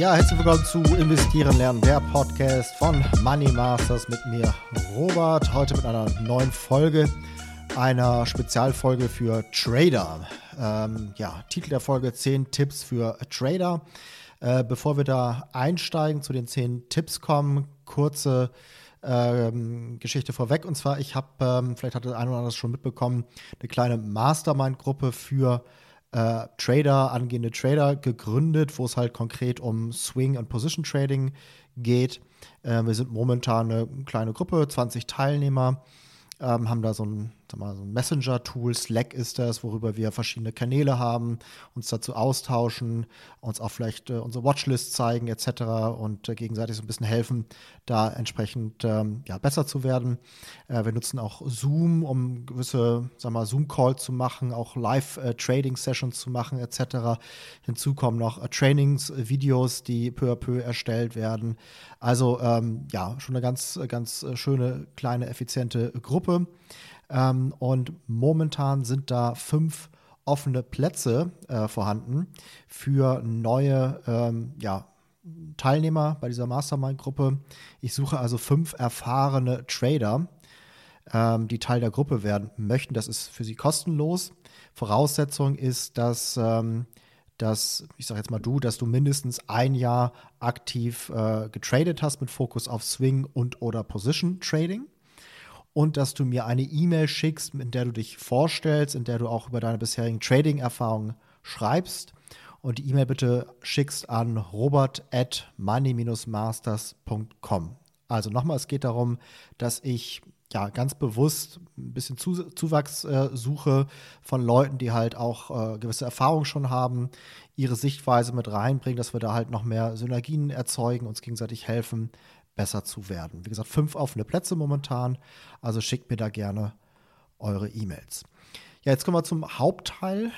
Ja, herzlich willkommen zu Investieren lernen, der Podcast von Money Masters mit mir, Robert. Heute mit einer neuen Folge, einer Spezialfolge für Trader. Ähm, ja, Titel der Folge: 10 Tipps für Trader. Äh, bevor wir da einsteigen, zu den 10 Tipps kommen, kurze ähm, Geschichte vorweg. Und zwar, ich habe, ähm, vielleicht hat der eine oder andere schon mitbekommen, eine kleine Mastermind-Gruppe für äh, Trader, angehende Trader gegründet, wo es halt konkret um Swing- und Position-Trading geht. Äh, wir sind momentan eine kleine Gruppe, 20 Teilnehmer ähm, haben da so ein, so ein Messenger-Tool, Slack ist das, worüber wir verschiedene Kanäle haben, uns dazu austauschen, uns auch vielleicht äh, unsere Watchlist zeigen etc. und äh, gegenseitig so ein bisschen helfen, da entsprechend ähm, ja, besser zu werden. Äh, wir nutzen auch Zoom, um gewisse Zoom-Calls zu machen, auch Live-Trading-Sessions äh, zu machen etc. Hinzu kommen noch äh, Trainings-Videos, die peu à peu erstellt werden. Also ähm, ja, schon eine ganz, ganz äh, schöne, kleine, effiziente Gruppe. Ähm, und momentan sind da fünf offene Plätze äh, vorhanden für neue ähm, ja, Teilnehmer bei dieser Mastermind-Gruppe. Ich suche also fünf erfahrene Trader, ähm, die Teil der Gruppe werden möchten. Das ist für sie kostenlos. Voraussetzung ist, dass ähm, dass, ich sage jetzt mal du, dass du mindestens ein Jahr aktiv äh, getradet hast mit Fokus auf Swing und oder Position Trading und dass du mir eine E-Mail schickst, in der du dich vorstellst, in der du auch über deine bisherigen Trading-Erfahrungen schreibst und die E-Mail bitte schickst an robert at money-masters.com. Also nochmal, es geht darum, dass ich ja, ganz bewusst ein bisschen Zuwachs äh, suche von Leuten, die halt auch äh, gewisse Erfahrungen schon haben, ihre Sichtweise mit reinbringen, dass wir da halt noch mehr Synergien erzeugen, uns gegenseitig helfen, besser zu werden. Wie gesagt, fünf offene Plätze momentan, also schickt mir da gerne eure E-Mails. Ja, jetzt kommen wir zum Hauptteil.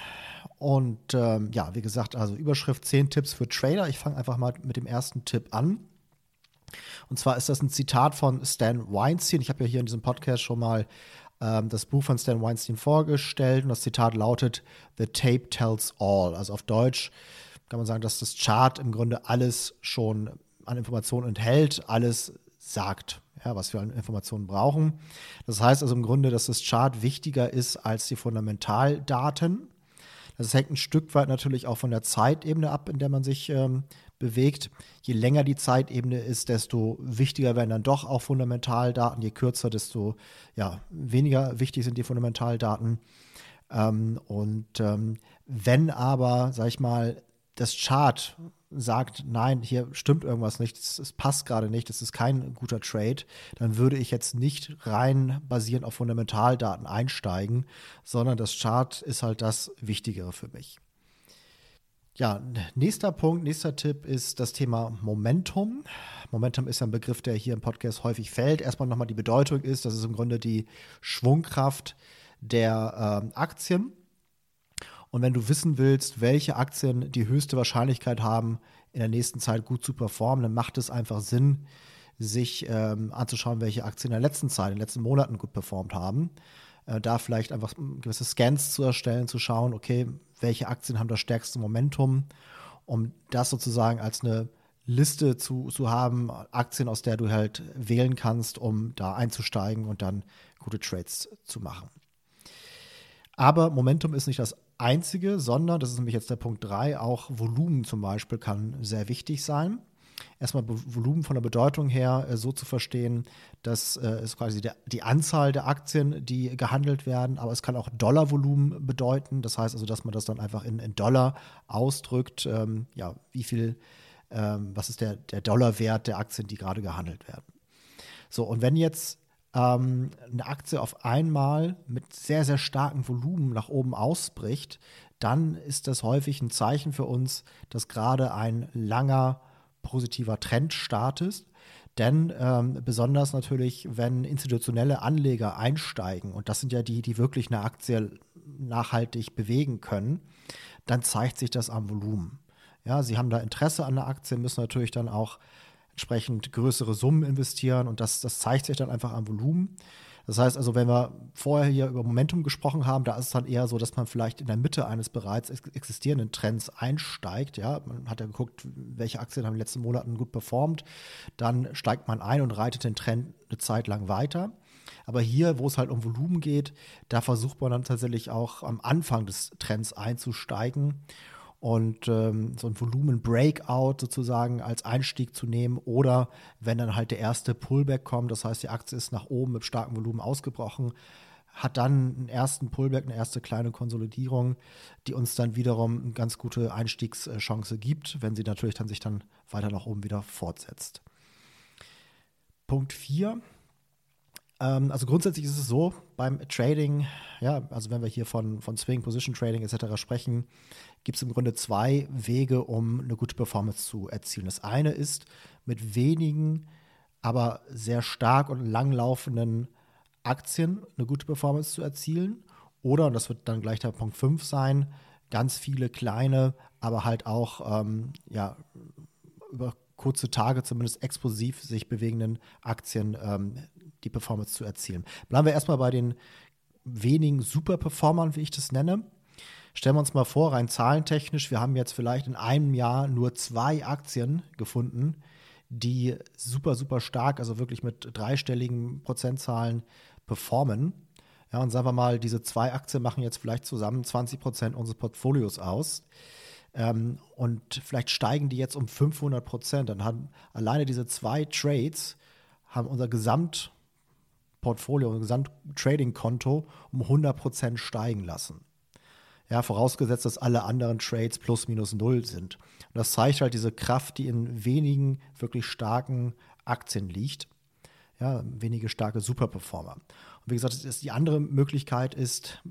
Und ähm, ja, wie gesagt, also Überschrift 10 Tipps für Trader. Ich fange einfach mal mit dem ersten Tipp an. Und zwar ist das ein Zitat von Stan Weinstein. Ich habe ja hier in diesem Podcast schon mal ähm, das Buch von Stan Weinstein vorgestellt und das Zitat lautet: The tape tells all. Also auf Deutsch kann man sagen, dass das Chart im Grunde alles schon an Informationen enthält, alles sagt, ja, was wir an Informationen brauchen. Das heißt also im Grunde, dass das Chart wichtiger ist als die Fundamentaldaten. Das hängt ein Stück weit natürlich auch von der Zeitebene ab, in der man sich ähm, bewegt. Je länger die Zeitebene ist, desto wichtiger werden dann doch auch Fundamentaldaten. Je kürzer, desto ja, weniger wichtig sind die Fundamentaldaten. Ähm, und ähm, wenn aber, sag ich mal, das Chart sagt, nein, hier stimmt irgendwas nicht, es passt gerade nicht, es ist kein guter Trade, dann würde ich jetzt nicht rein basierend auf Fundamentaldaten einsteigen, sondern das Chart ist halt das Wichtigere für mich. Ja, nächster Punkt, nächster Tipp ist das Thema Momentum. Momentum ist ein Begriff, der hier im Podcast häufig fällt. Erstmal nochmal die Bedeutung ist, das ist im Grunde die Schwungkraft der äh, Aktien. Und wenn du wissen willst, welche Aktien die höchste Wahrscheinlichkeit haben, in der nächsten Zeit gut zu performen, dann macht es einfach Sinn, sich ähm, anzuschauen, welche Aktien in der letzten Zeit, in den letzten Monaten gut performt haben äh, da vielleicht einfach gewisse Scans zu erstellen, zu schauen, okay, welche Aktien haben das stärkste Momentum, um das sozusagen als eine Liste zu, zu haben, Aktien, aus der du halt wählen kannst, um da einzusteigen und dann gute Trades zu machen. Aber Momentum ist nicht das einzige, sondern, das ist nämlich jetzt der Punkt 3, auch Volumen zum Beispiel kann sehr wichtig sein erstmal Volumen von der Bedeutung her äh, so zu verstehen, dass äh, es quasi der, die Anzahl der Aktien, die gehandelt werden, aber es kann auch Dollarvolumen bedeuten. Das heißt also, dass man das dann einfach in, in Dollar ausdrückt, ähm, ja, wie viel, ähm, was ist der, der Dollarwert der Aktien, die gerade gehandelt werden. So, und wenn jetzt ähm, eine Aktie auf einmal mit sehr, sehr starkem Volumen nach oben ausbricht, dann ist das häufig ein Zeichen für uns, dass gerade ein langer positiver Trend startest. Denn ähm, besonders natürlich, wenn institutionelle Anleger einsteigen, und das sind ja die, die wirklich eine Aktie nachhaltig bewegen können, dann zeigt sich das am Volumen. Ja, sie haben da Interesse an der Aktie, müssen natürlich dann auch entsprechend größere Summen investieren und das, das zeigt sich dann einfach am Volumen. Das heißt also, wenn wir vorher hier über Momentum gesprochen haben, da ist es dann eher so, dass man vielleicht in der Mitte eines bereits existierenden Trends einsteigt. Ja, man hat ja geguckt, welche Aktien haben in den letzten Monaten gut performt. Dann steigt man ein und reitet den Trend eine Zeit lang weiter. Aber hier, wo es halt um Volumen geht, da versucht man dann tatsächlich auch am Anfang des Trends einzusteigen und ähm, so ein Volumen-Breakout sozusagen als Einstieg zu nehmen oder wenn dann halt der erste Pullback kommt, das heißt, die Aktie ist nach oben mit starkem Volumen ausgebrochen, hat dann einen ersten Pullback, eine erste kleine Konsolidierung, die uns dann wiederum eine ganz gute Einstiegschance gibt, wenn sie natürlich dann sich dann weiter nach oben wieder fortsetzt. Punkt 4 ähm, also grundsätzlich ist es so, beim Trading, ja, also wenn wir hier von, von Swing, Position Trading etc. sprechen, gibt es im Grunde zwei Wege, um eine gute Performance zu erzielen. Das eine ist mit wenigen, aber sehr stark und langlaufenden Aktien eine gute Performance zu erzielen. Oder, und das wird dann gleich der Punkt 5 sein, ganz viele kleine, aber halt auch ähm, ja, über kurze Tage zumindest explosiv sich bewegenden Aktien ähm, die Performance zu erzielen. Bleiben wir erstmal bei den wenigen Superperformern, wie ich das nenne. Stellen wir uns mal vor, rein zahlentechnisch, wir haben jetzt vielleicht in einem Jahr nur zwei Aktien gefunden, die super, super stark, also wirklich mit dreistelligen Prozentzahlen performen. Ja, und sagen wir mal, diese zwei Aktien machen jetzt vielleicht zusammen 20 Prozent unseres Portfolios aus. Ähm, und vielleicht steigen die jetzt um 500 Prozent. Dann haben alleine diese zwei Trades haben unser Gesamt Portfolio, unser Gesamt-Trading-Konto um 100% steigen lassen. Ja, vorausgesetzt, dass alle anderen Trades plus minus null sind. Und das zeigt halt diese Kraft, die in wenigen wirklich starken Aktien liegt. Ja, wenige starke Superperformer. Und wie gesagt, die andere Möglichkeit ist,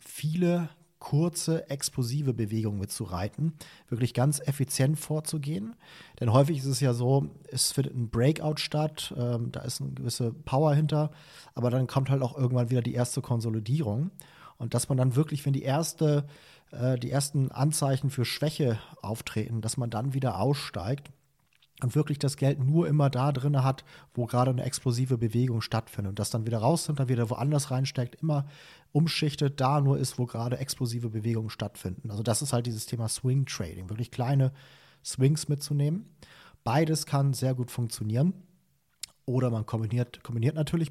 viele kurze, explosive Bewegungen mitzureiten, wirklich ganz effizient vorzugehen. Denn häufig ist es ja so, es findet ein Breakout statt, ähm, da ist eine gewisse Power hinter, aber dann kommt halt auch irgendwann wieder die erste Konsolidierung. Und dass man dann wirklich, wenn die erste, äh, die ersten Anzeichen für Schwäche auftreten, dass man dann wieder aussteigt und wirklich das Geld nur immer da drin hat, wo gerade eine explosive Bewegung stattfindet und das dann wieder rausnimmt, dann wieder woanders reinsteckt, immer umschichtet, da nur ist, wo gerade explosive Bewegungen stattfinden. Also das ist halt dieses Thema Swing Trading, wirklich kleine Swings mitzunehmen. Beides kann sehr gut funktionieren. Oder man kombiniert, kombiniert natürlich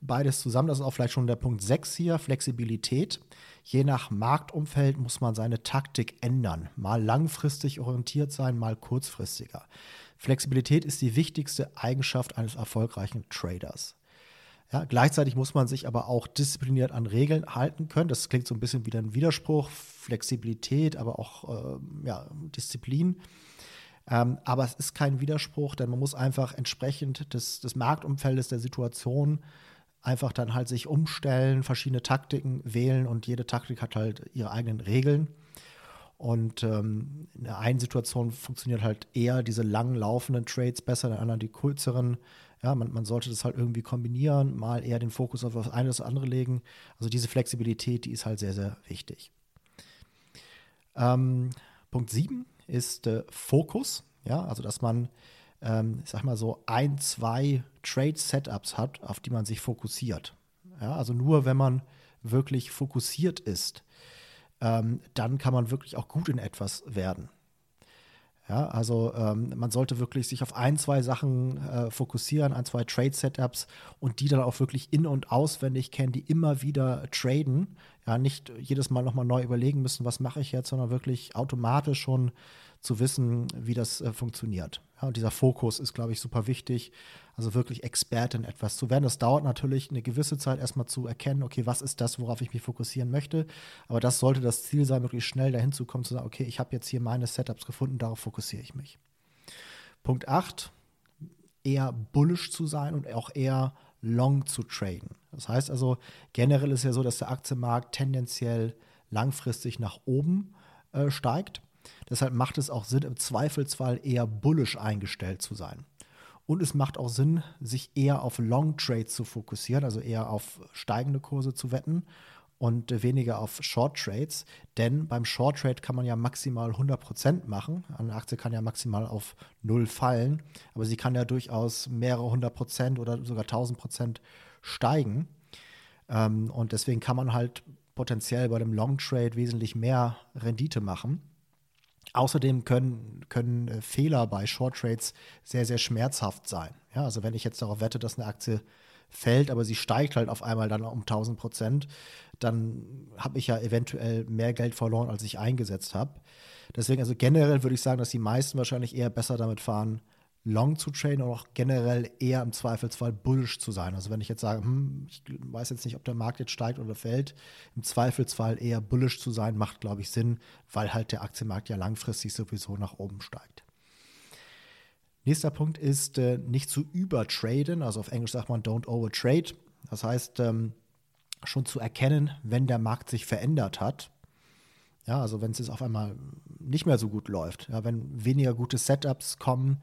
beides zusammen. Das ist auch vielleicht schon der Punkt 6 hier, Flexibilität. Je nach Marktumfeld muss man seine Taktik ändern. Mal langfristig orientiert sein, mal kurzfristiger. Flexibilität ist die wichtigste Eigenschaft eines erfolgreichen Traders. Ja, gleichzeitig muss man sich aber auch diszipliniert an Regeln halten können. Das klingt so ein bisschen wie ein Widerspruch, Flexibilität, aber auch äh, ja, Disziplin. Ähm, aber es ist kein Widerspruch, denn man muss einfach entsprechend des, des Marktumfeldes, der Situation einfach dann halt sich umstellen, verschiedene Taktiken wählen und jede Taktik hat halt ihre eigenen Regeln. Und ähm, in der einen Situation funktioniert halt eher diese lang laufenden Trades besser, in der anderen die kürzeren. Ja, man, man sollte das halt irgendwie kombinieren, mal eher den Fokus auf das eine oder das andere legen. Also diese Flexibilität, die ist halt sehr, sehr wichtig. Ähm, Punkt 7 ist äh, Fokus. Ja, also dass man, ähm, ich sag mal so, ein, zwei Trade-Setups hat, auf die man sich fokussiert. Ja, also nur wenn man wirklich fokussiert ist, ähm, dann kann man wirklich auch gut in etwas werden. Ja, also ähm, man sollte wirklich sich auf ein, zwei Sachen äh, fokussieren, ein, zwei Trade-Setups und die dann auch wirklich in- und auswendig kennen, die immer wieder traden. Ja, nicht jedes Mal nochmal neu überlegen müssen, was mache ich jetzt, sondern wirklich automatisch schon zu wissen, wie das äh, funktioniert. Ja, und dieser Fokus ist, glaube ich, super wichtig. Also wirklich Experte in etwas zu werden. Das dauert natürlich eine gewisse Zeit erstmal zu erkennen, okay, was ist das, worauf ich mich fokussieren möchte. Aber das sollte das Ziel sein, wirklich schnell dahin zu kommen, zu sagen, okay, ich habe jetzt hier meine Setups gefunden, darauf fokussiere ich mich. Punkt 8, eher bullish zu sein und auch eher long zu traden. Das heißt also, generell ist ja so, dass der Aktienmarkt tendenziell langfristig nach oben äh, steigt. Deshalb macht es auch Sinn, im Zweifelsfall eher bullish eingestellt zu sein. Und es macht auch Sinn, sich eher auf Long Trades zu fokussieren, also eher auf steigende Kurse zu wetten und weniger auf Short Trades. Denn beim Short Trade kann man ja maximal 100% machen. Eine Aktie kann ja maximal auf Null fallen, aber sie kann ja durchaus mehrere hundert Prozent oder sogar 1000 Prozent steigen. Ähm, und deswegen kann man halt potenziell bei dem Long Trade wesentlich mehr Rendite machen. Außerdem können, können äh, Fehler bei Short Trades sehr, sehr schmerzhaft sein. Ja, also wenn ich jetzt darauf wette, dass eine Aktie fällt, aber sie steigt halt auf einmal dann um 1000 Prozent, dann habe ich ja eventuell mehr Geld verloren, als ich eingesetzt habe. Deswegen, also generell würde ich sagen, dass die meisten wahrscheinlich eher besser damit fahren, long zu traden und auch generell eher im Zweifelsfall bullish zu sein. Also wenn ich jetzt sage, hm, ich weiß jetzt nicht, ob der Markt jetzt steigt oder fällt, im Zweifelsfall eher bullish zu sein, macht, glaube ich, Sinn, weil halt der Aktienmarkt ja langfristig sowieso nach oben steigt. Nächster Punkt ist, äh, nicht zu übertraden. Also auf Englisch sagt man don't overtrade. Das heißt, ähm, schon zu erkennen, wenn der Markt sich verändert hat. Ja, also wenn es jetzt auf einmal nicht mehr so gut läuft, ja, wenn weniger gute Setups kommen,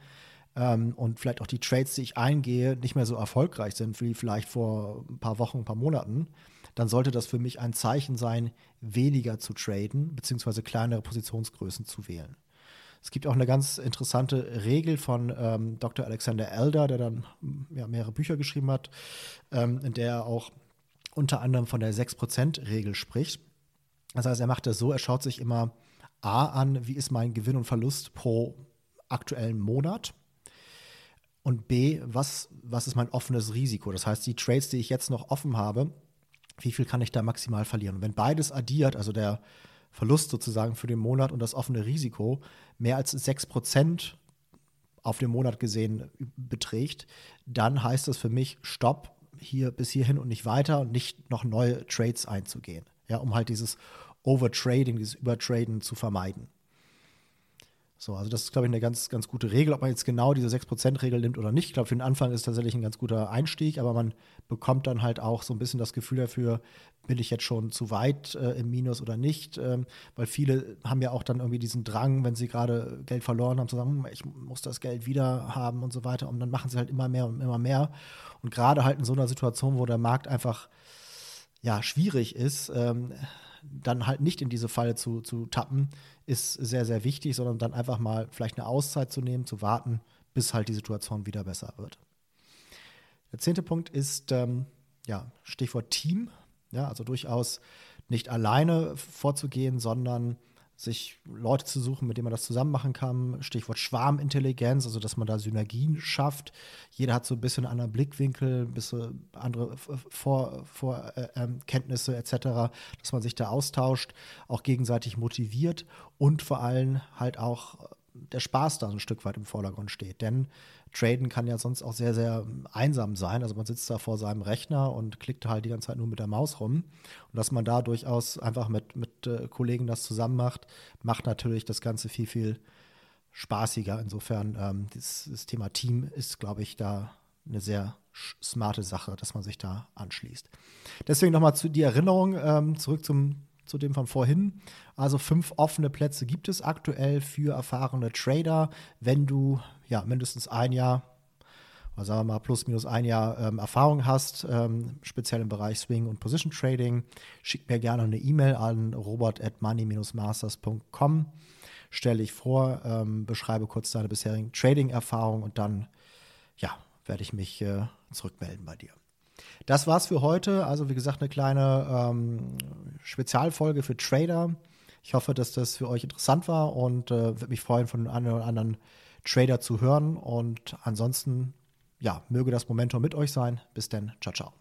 ähm, und vielleicht auch die Trades, die ich eingehe, nicht mehr so erfolgreich sind wie vielleicht vor ein paar Wochen, ein paar Monaten, dann sollte das für mich ein Zeichen sein, weniger zu traden, beziehungsweise kleinere Positionsgrößen zu wählen. Es gibt auch eine ganz interessante Regel von ähm, Dr. Alexander Elder, der dann ja, mehrere Bücher geschrieben hat, ähm, in der er auch unter anderem von der 6%-Regel spricht. Das heißt, er macht das so, er schaut sich immer A an, wie ist mein Gewinn und Verlust pro aktuellen Monat und B, was, was ist mein offenes Risiko? Das heißt, die Trades, die ich jetzt noch offen habe, wie viel kann ich da maximal verlieren? Und wenn beides addiert, also der Verlust sozusagen für den Monat und das offene Risiko, mehr als 6% auf den Monat gesehen beträgt, dann heißt das für mich, stopp, hier bis hierhin und nicht weiter und nicht noch neue Trades einzugehen. Ja, um halt dieses Overtrading, dieses Übertraden zu vermeiden. So, also das ist, glaube ich, eine ganz, ganz gute Regel. Ob man jetzt genau diese 6%-Regel nimmt oder nicht, ich glaube, für den Anfang ist tatsächlich ein ganz guter Einstieg, aber man bekommt dann halt auch so ein bisschen das Gefühl dafür, bin ich jetzt schon zu weit äh, im Minus oder nicht, ähm, weil viele haben ja auch dann irgendwie diesen Drang, wenn sie gerade Geld verloren haben, zu sagen, hm, ich muss das Geld wieder haben und so weiter und dann machen sie halt immer mehr und immer mehr und gerade halt in so einer Situation, wo der Markt einfach ja, schwierig ist, ähm, dann halt nicht in diese Falle zu, zu tappen, ist sehr, sehr wichtig, sondern dann einfach mal vielleicht eine Auszeit zu nehmen, zu warten, bis halt die Situation wieder besser wird. Der zehnte Punkt ist, ähm, ja, Stichwort Team. Ja, also durchaus nicht alleine vorzugehen, sondern sich Leute zu suchen, mit denen man das zusammen machen kann. Stichwort Schwarmintelligenz, also dass man da Synergien schafft. Jeder hat so ein bisschen einen anderen Blickwinkel, ein bisschen andere Vorkenntnisse Vor, äh, ähm, etc., dass man sich da austauscht, auch gegenseitig motiviert und vor allem halt auch der Spaß da so ein Stück weit im Vordergrund steht. Denn Traden kann ja sonst auch sehr, sehr einsam sein. Also man sitzt da vor seinem Rechner und klickt halt die ganze Zeit nur mit der Maus rum. Und dass man da durchaus einfach mit, mit äh, Kollegen das zusammen macht, macht natürlich das Ganze viel, viel spaßiger. Insofern, ähm, das, das Thema Team ist, glaube ich, da eine sehr smarte Sache, dass man sich da anschließt. Deswegen nochmal zu die Erinnerung, ähm, zurück zum zu dem von vorhin. Also fünf offene Plätze gibt es aktuell für erfahrene Trader. Wenn du ja mindestens ein Jahr, oder sagen wir mal plus minus ein Jahr ähm, Erfahrung hast, ähm, speziell im Bereich Swing und Position Trading, schick mir gerne eine E-Mail an robert at money-masters.com. Stelle dich vor, ähm, beschreibe kurz deine bisherigen Trading-Erfahrungen und dann ja, werde ich mich äh, zurückmelden bei dir. Das war's für heute. Also wie gesagt, eine kleine ähm, Spezialfolge für Trader. Ich hoffe, dass das für euch interessant war und äh, würde mich freuen, von einem oder anderen Trader zu hören. Und ansonsten, ja, möge das Momentum mit euch sein. Bis dann. Ciao, ciao.